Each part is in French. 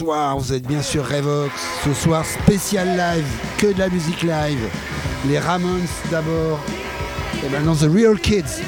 Bonsoir, vous êtes bien sûr Revox. Ce soir, spécial live, que de la musique live. Les Ramones d'abord. Et maintenant The Real Kids.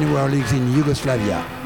New Orleans in Yugoslavia.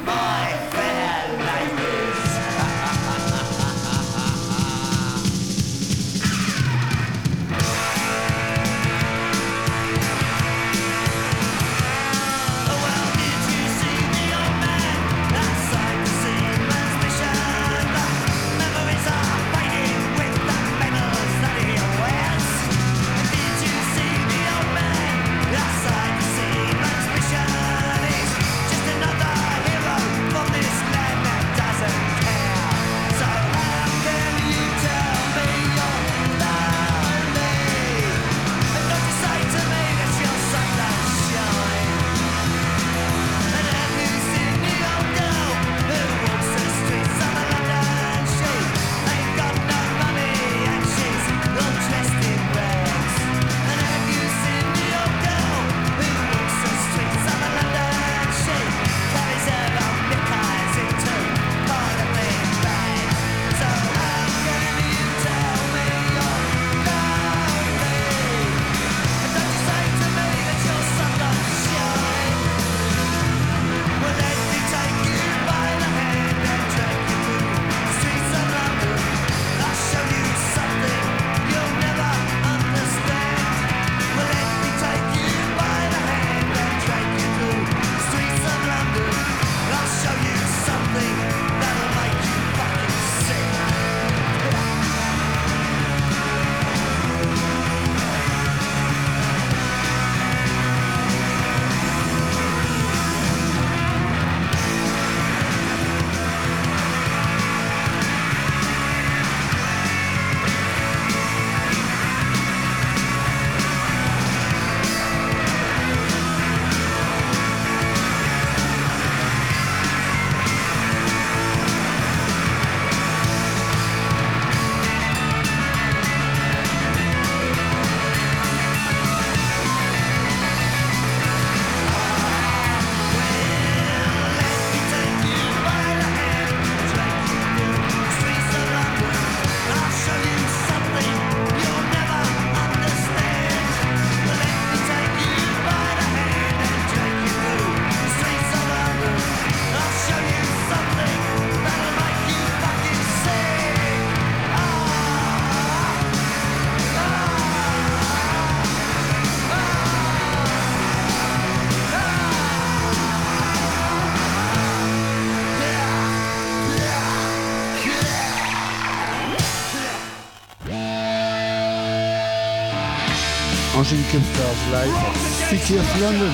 Angelic Stars live at City of London.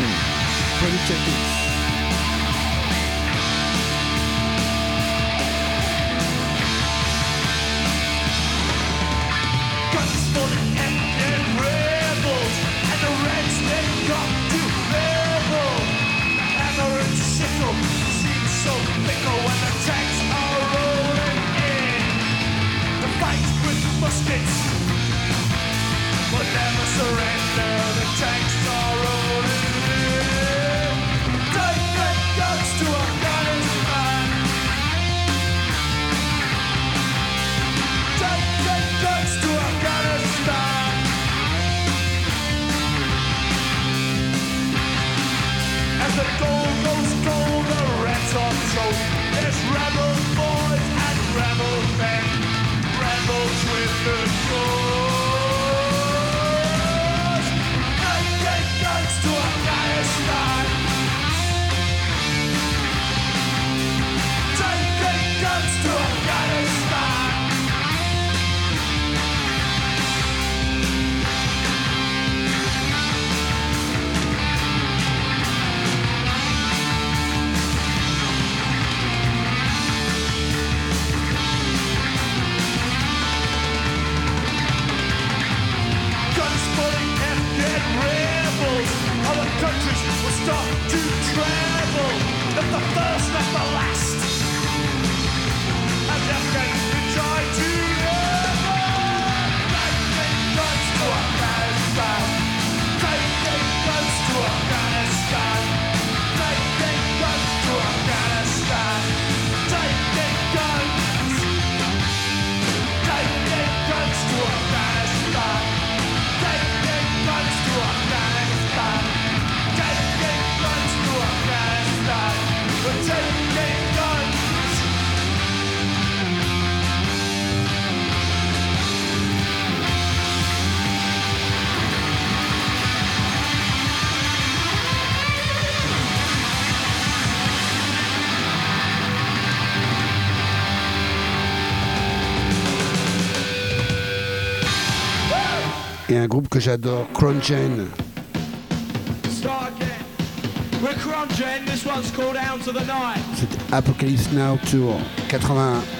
Pretty groupe que j'adore, Crongen. C'est Apocalypse Now Tour 81.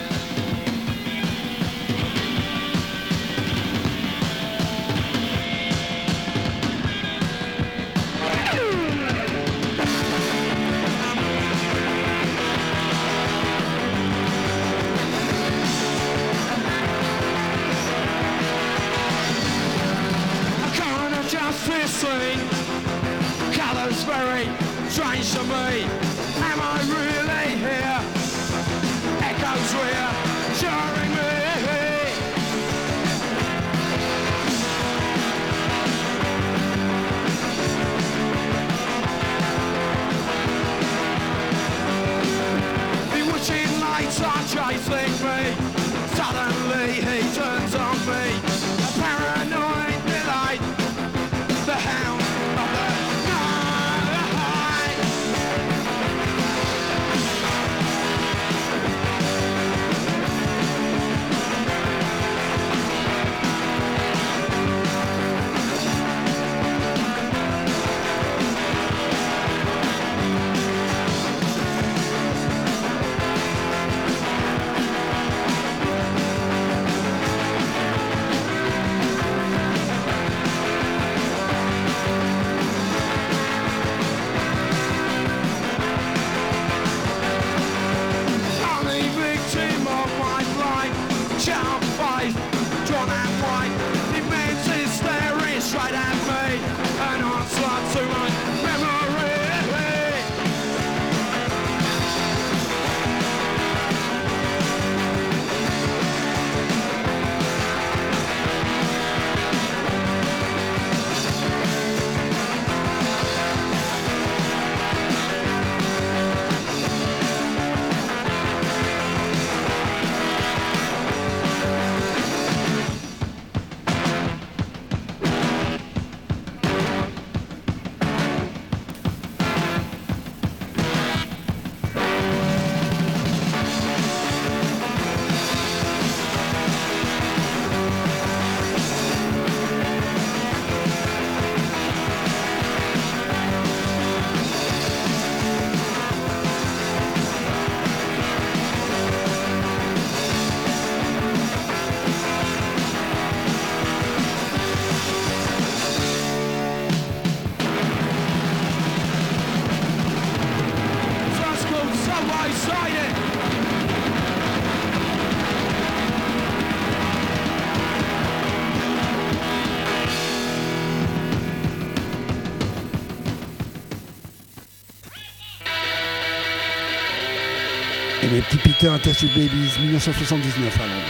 Mes petits Peter and Test Babies, 1979 à Londres.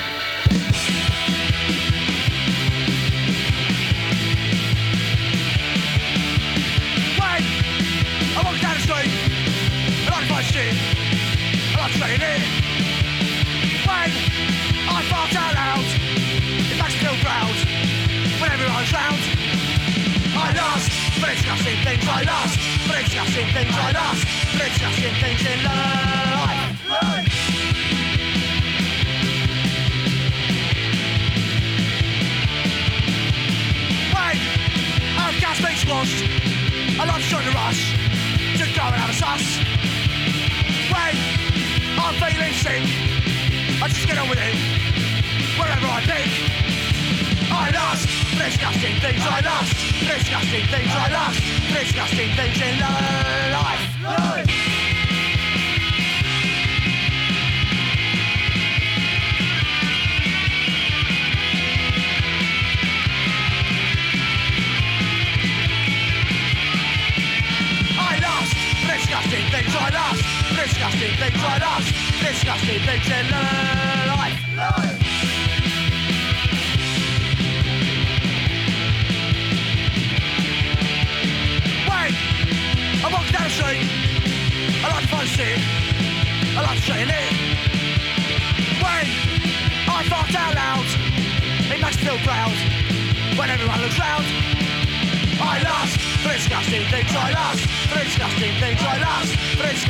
Shit I fart out loud, when. I lost the disgusting things I lost, the disgusting things I things. I join the rush. To go and have a sus. When I'm feeling sick, I just get on with it. Wherever I I disgusting things I lost, disgusting things I lost, disgusting things in life. I disgusting things I lost, disgusting things in life. When I walk down the street, I like find shit, I like say it. When I fart out loud, it makes me feel proud. When everyone looks round. I lost the disgusting things I lost, the disgusting things I disgusting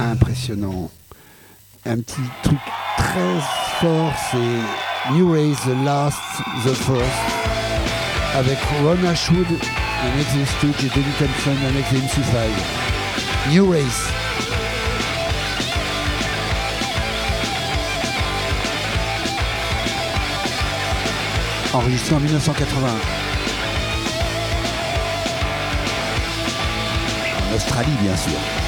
impressionnant. Un petit truc très fort, c'est New Race, The Last, The First, avec Ron Ashwood, un ex Stooge et Donny Thompson, un ex MC5. New Race. Enregistré en 1981. Australie, bien sûr.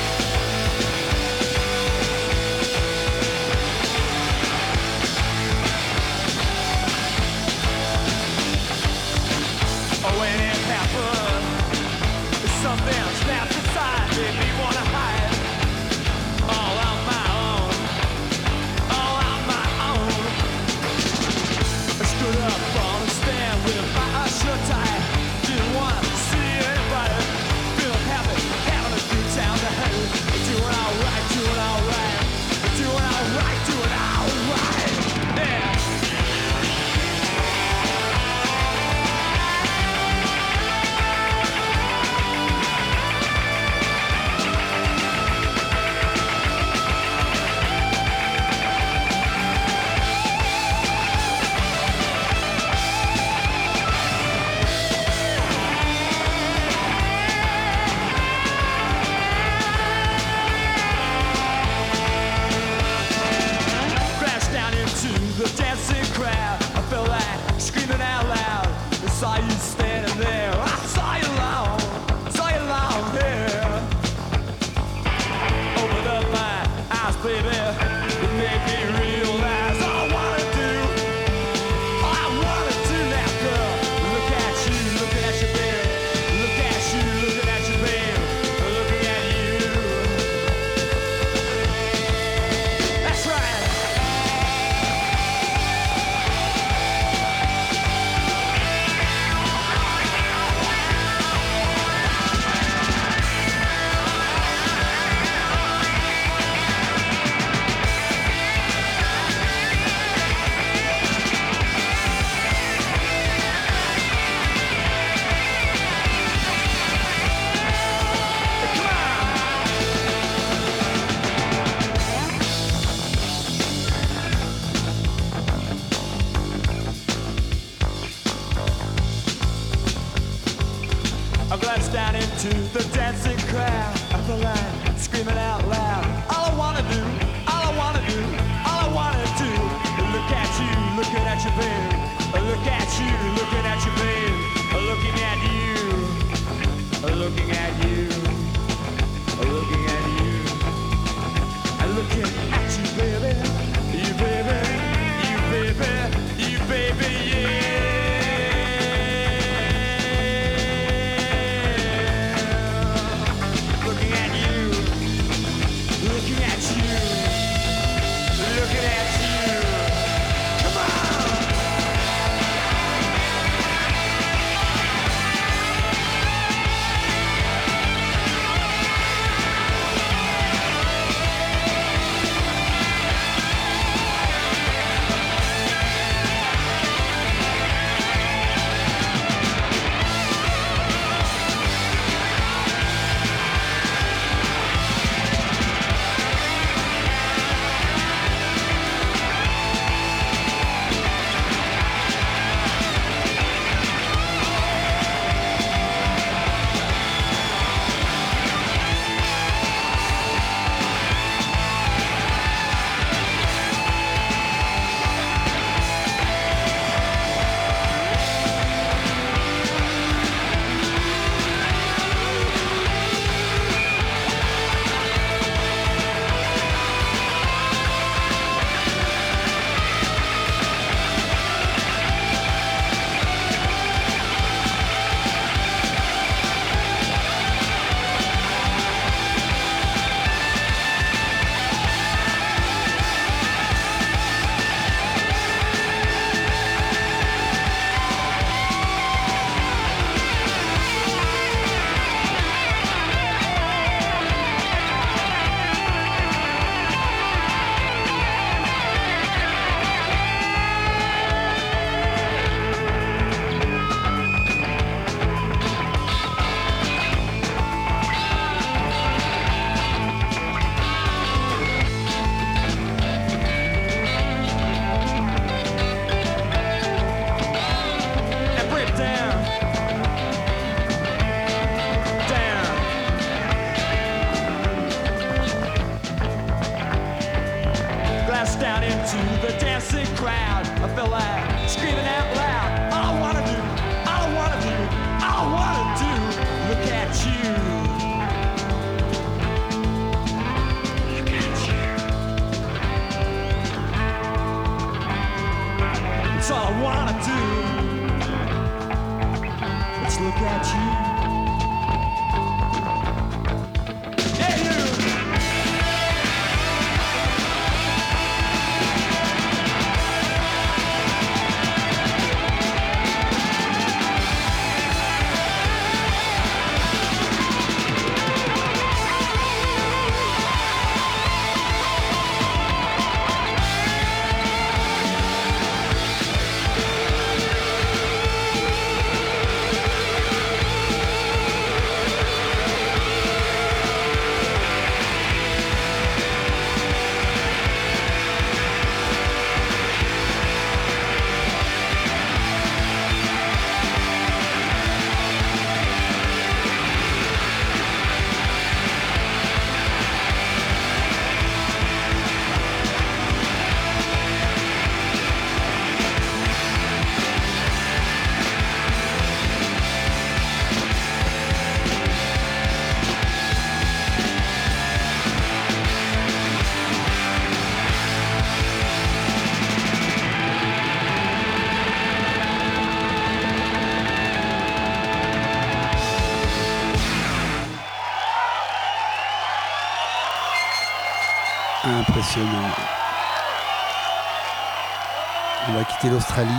On va quitter l'Australie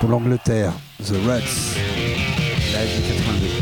pour l'Angleterre. The Rats, live de 82.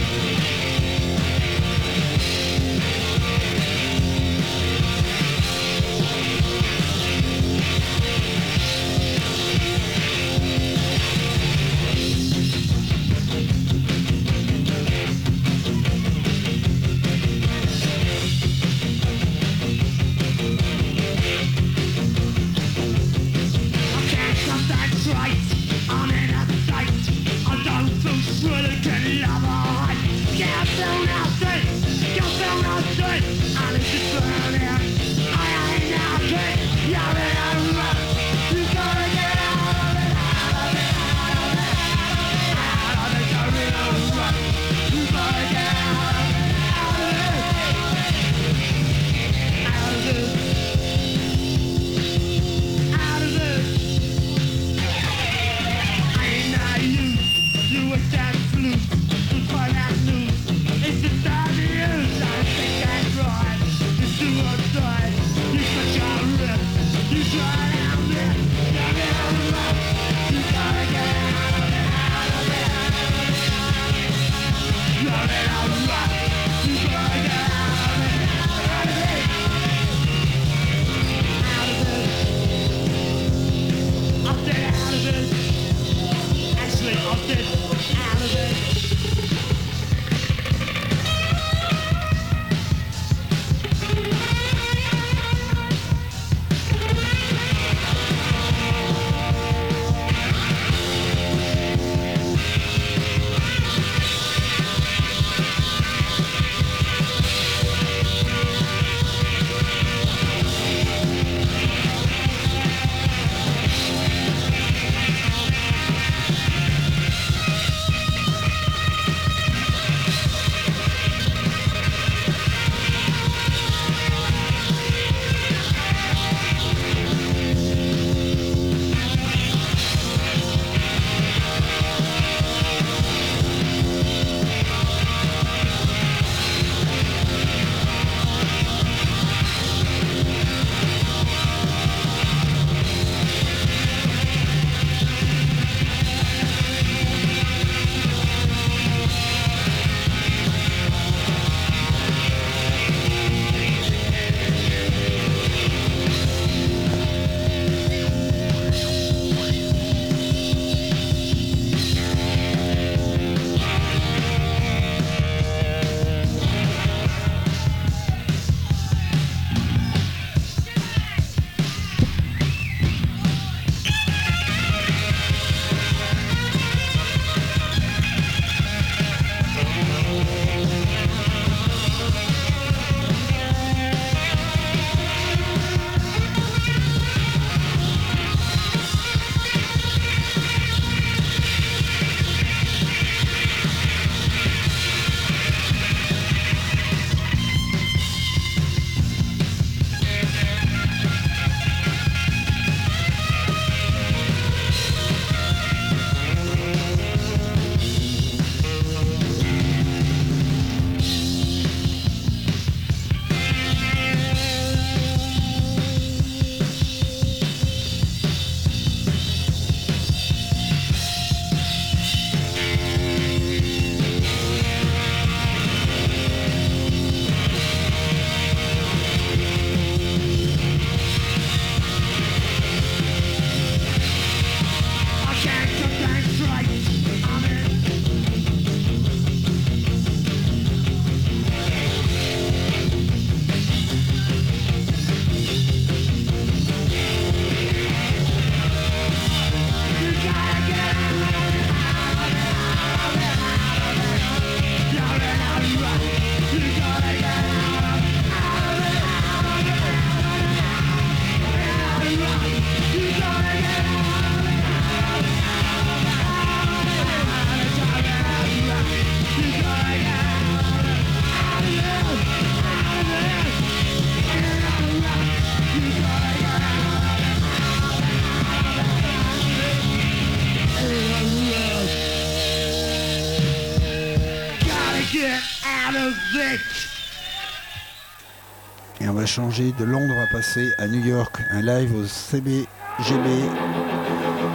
Changer de Londres, on va passer à New York, un live au CBGB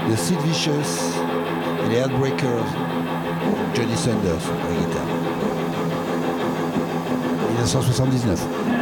de Sid Vicious et les Heartbreakers, Johnny Sanders à la guitare. 1979.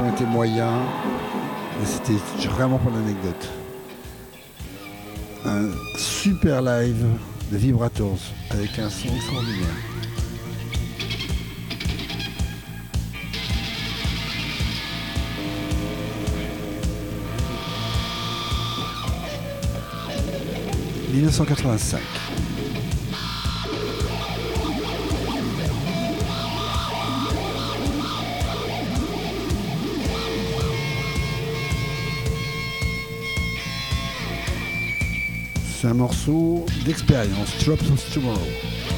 Son était moyen, mais c'était vraiment pour l'anecdote. Un super live de Vibrators avec un son extraordinaire. « 1985. Un morceau d'expérience, Drops of Tomorrow.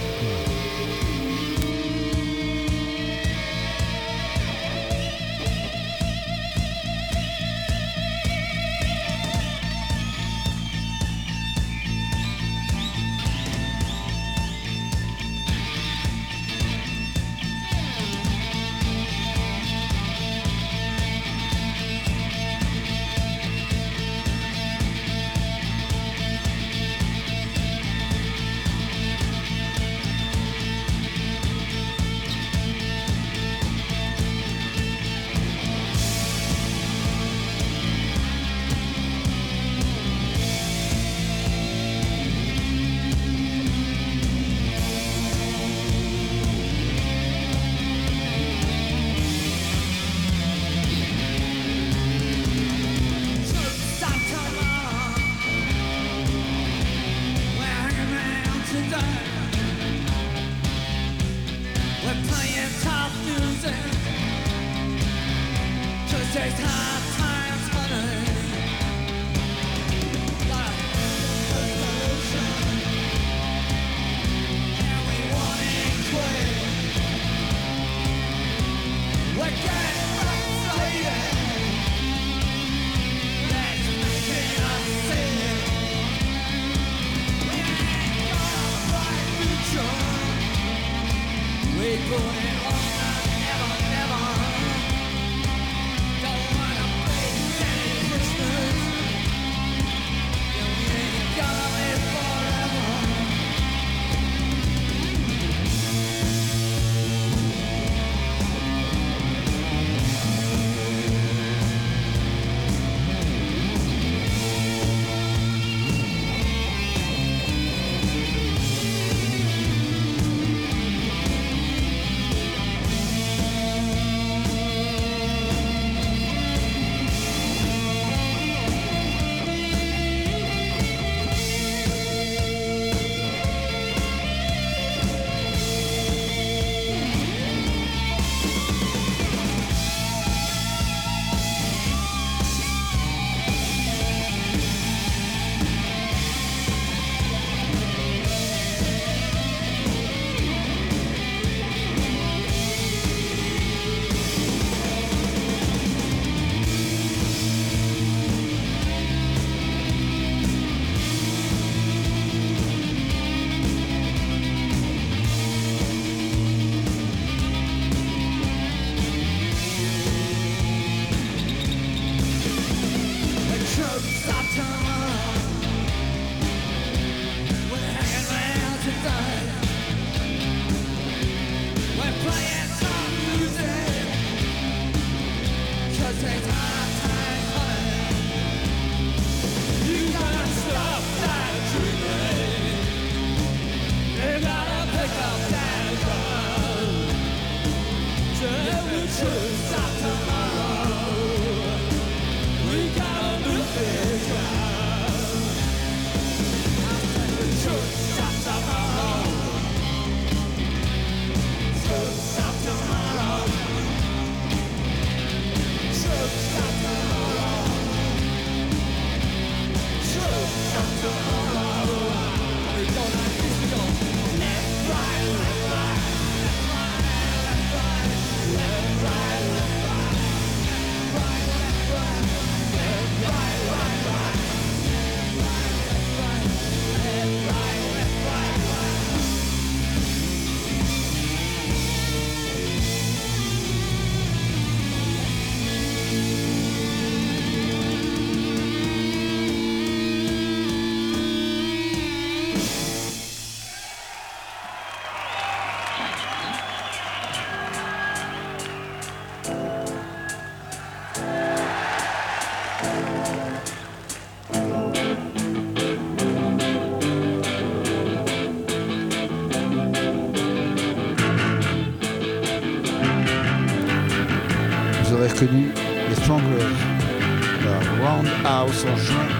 ao São João.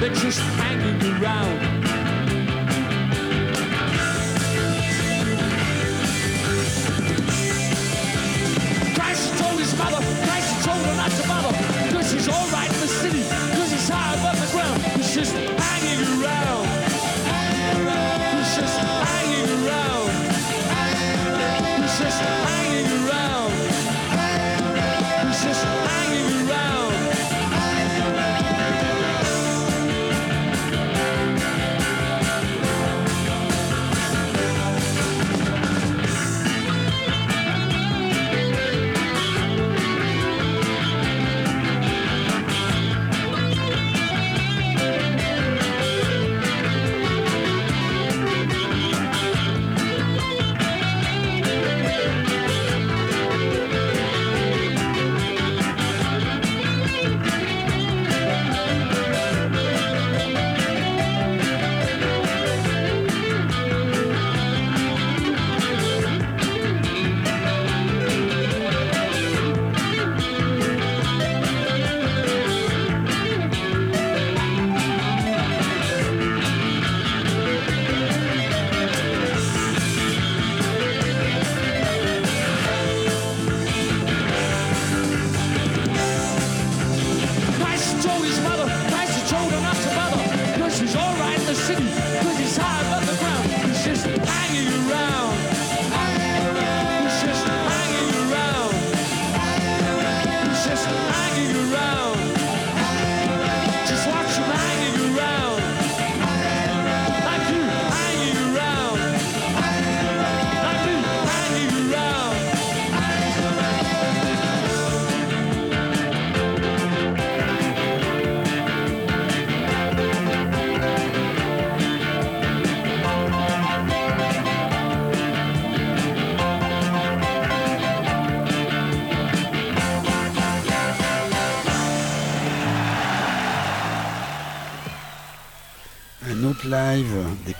They're just hanging around.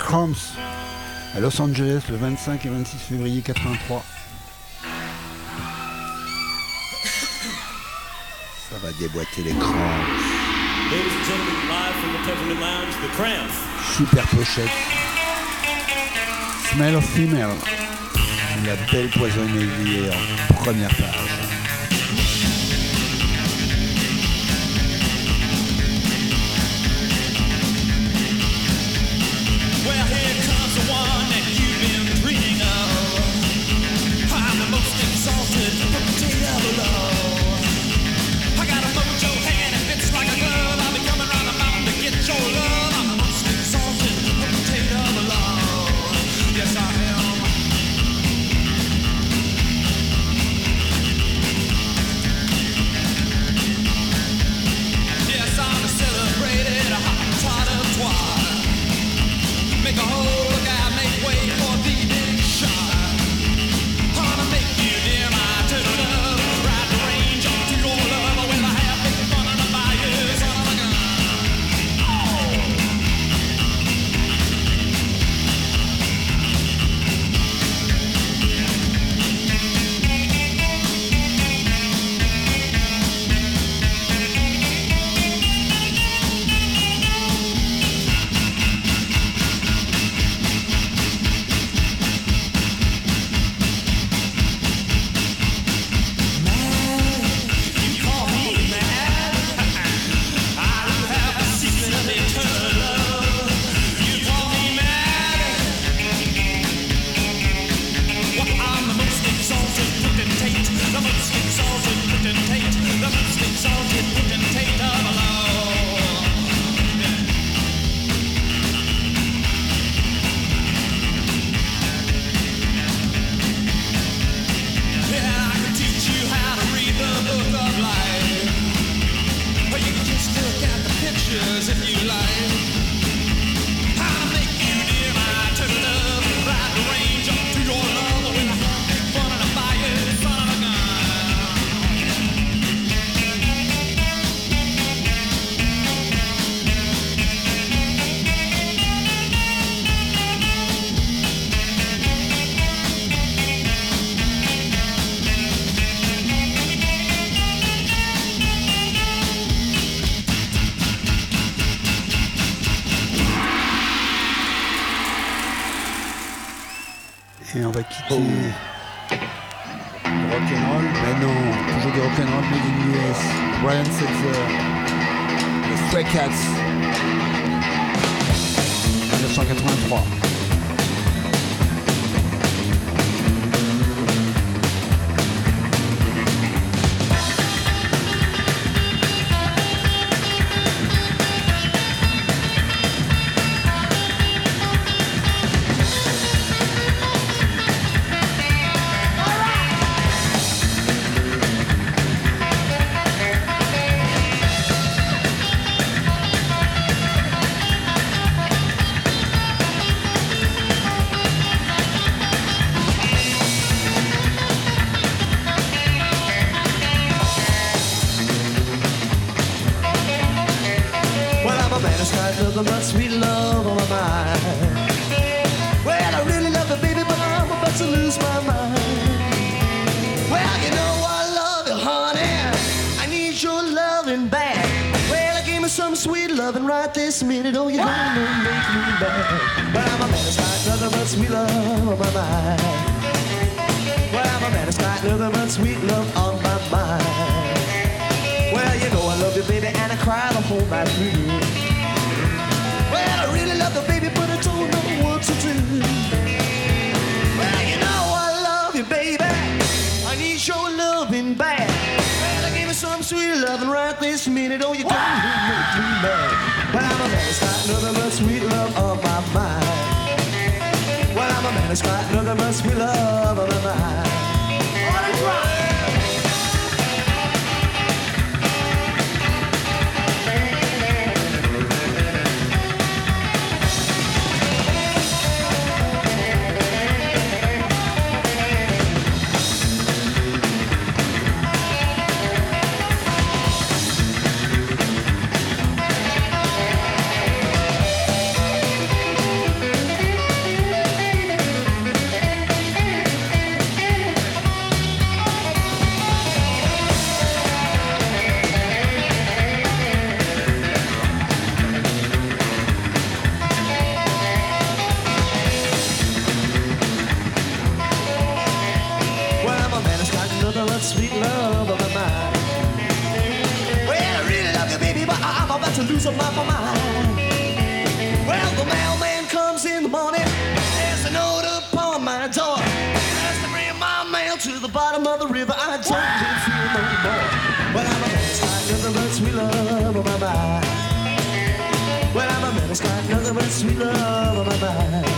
Kranz à Los Angeles le 25 et 26 février 83. Ça va déboîter les Kranz. Super pochette. Smell of Female. La belle poisonnerie en première page. minute, oh, you don't make me mad. But I'm a man that's got nothing but sweet love on my mind. Well, I'm a man that's got nothing but sweet love on my mind. the love, sweet love of mine. Well, I really love you, baby, but I'm about to lose my mind. Well, the mailman comes in the morning, there's a note upon my door. Asked to bring my mail to the bottom of the river. I don't live no more. Well, I'm a menace, got nothing but sweet love on my mind. Well, I'm a menace, got nothing but sweet love on my mind.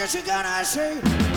What you gonna say?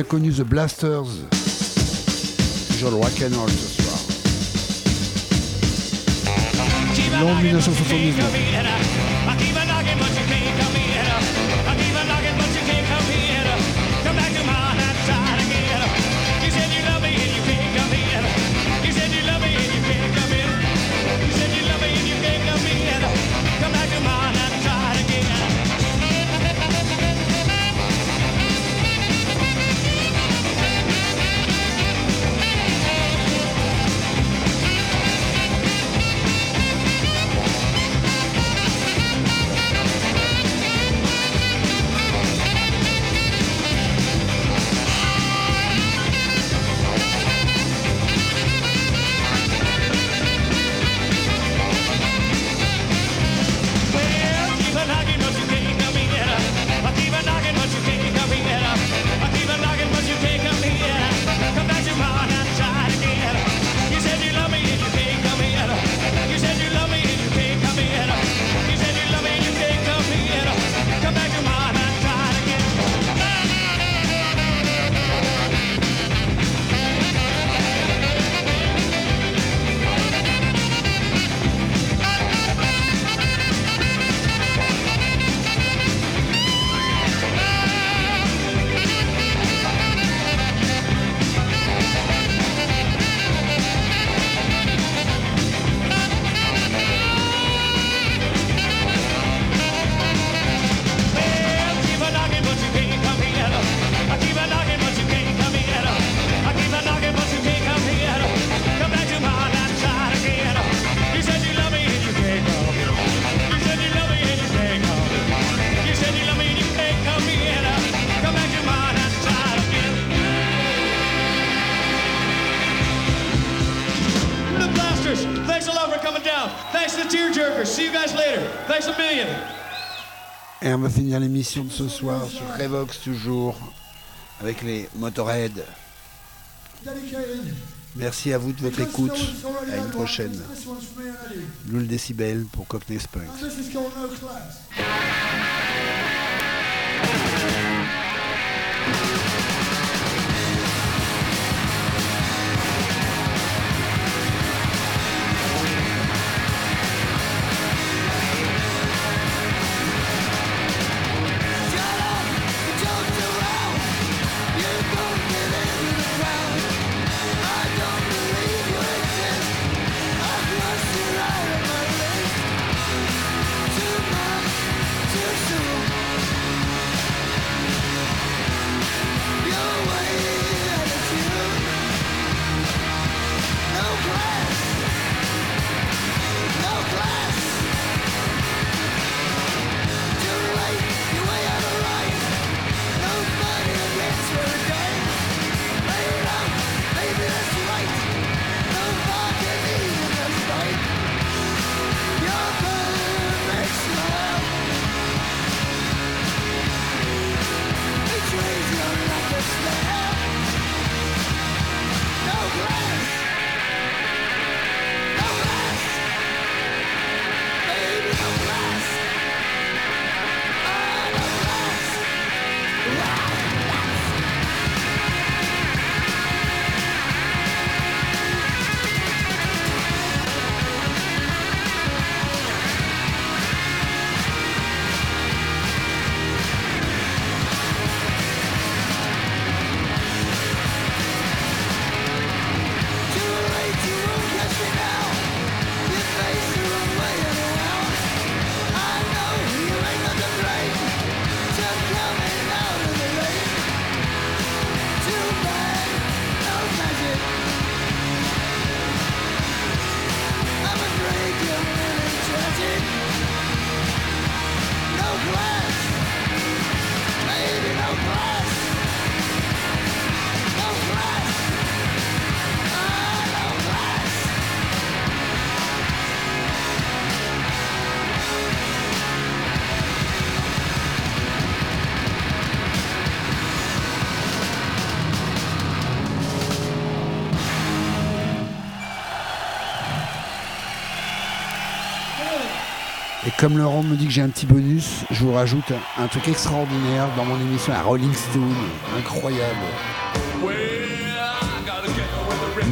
Inconnu, The Blasters. Toujours le rock'n'roll ce soir. Long 1979. Finir l'émission de ce soir sur Revox toujours avec les Motorhead. Merci à vous de votre écoute. À une prochaine. Lul Décibel pour Cockney Spunk. Et comme Laurent me dit que j'ai un petit bonus, je vous rajoute un, truc extraordinaire dans mon émission à Rolling Stone. Incroyable.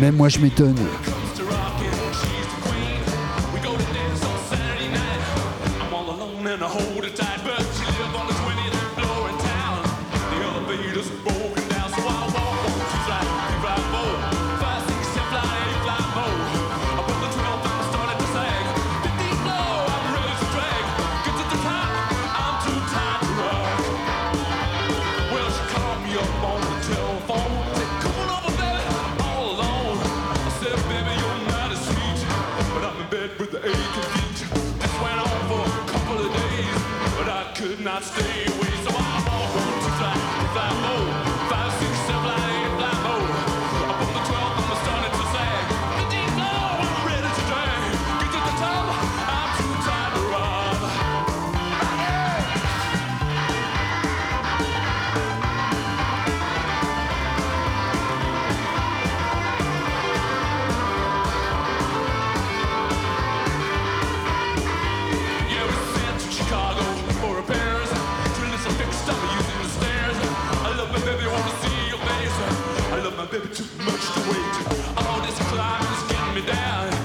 Même moi, je m'étonne. stay with bit too much to wait. All this clock is getting me down.